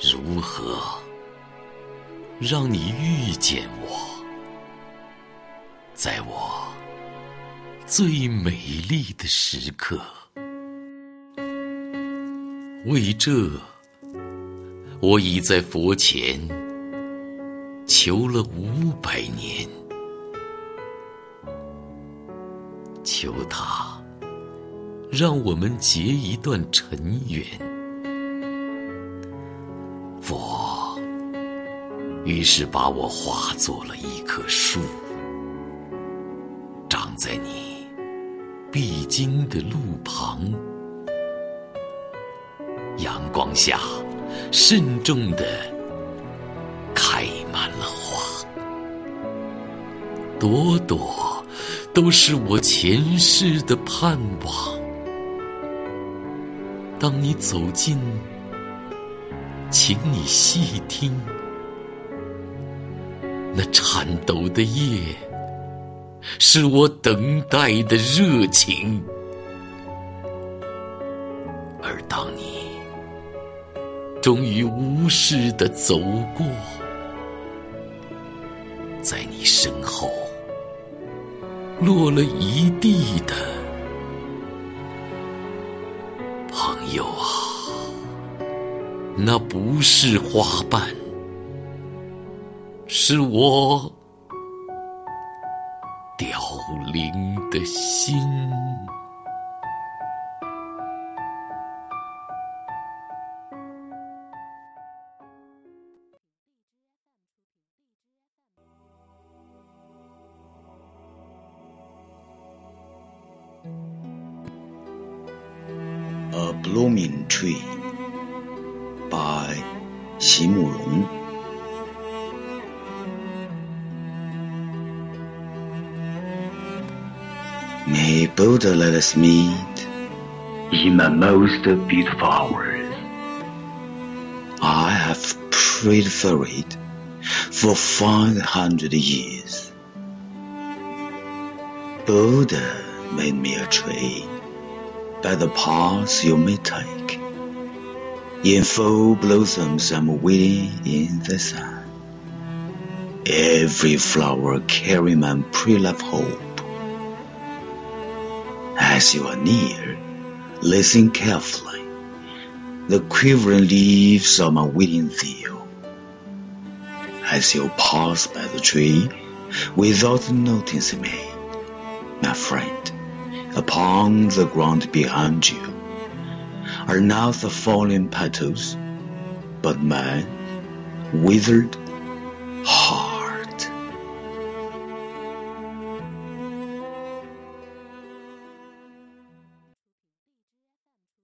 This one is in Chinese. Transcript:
如何让你遇见我，在我最美丽的时刻？为这，我已在佛前求了五百年，求他让我们结一段尘缘。于是把我化作了一棵树，长在你必经的路旁，阳光下慎重的开满了花，朵朵都是我前世的盼望。当你走近。请你细听，那颤抖的夜，是我等待的热情。而当你终于无视的走过，在你身后落了一地的朋友啊。那不是花瓣，是我凋零的心。A blooming tree. by 席慕容。May Buddha let us meet in the most beautiful hours. I have prayed for it for five hundred years. Buddha made me a tree by the paths you may take. In full blossoms I'm waiting in the sun. Every flower carrying my pre-love hope. As you are near, listen carefully. The quivering leaves of my waiting zeal. As you pass by the tree, without noticing me, my friend, upon the ground behind you, are now the fallen petals, but mine withered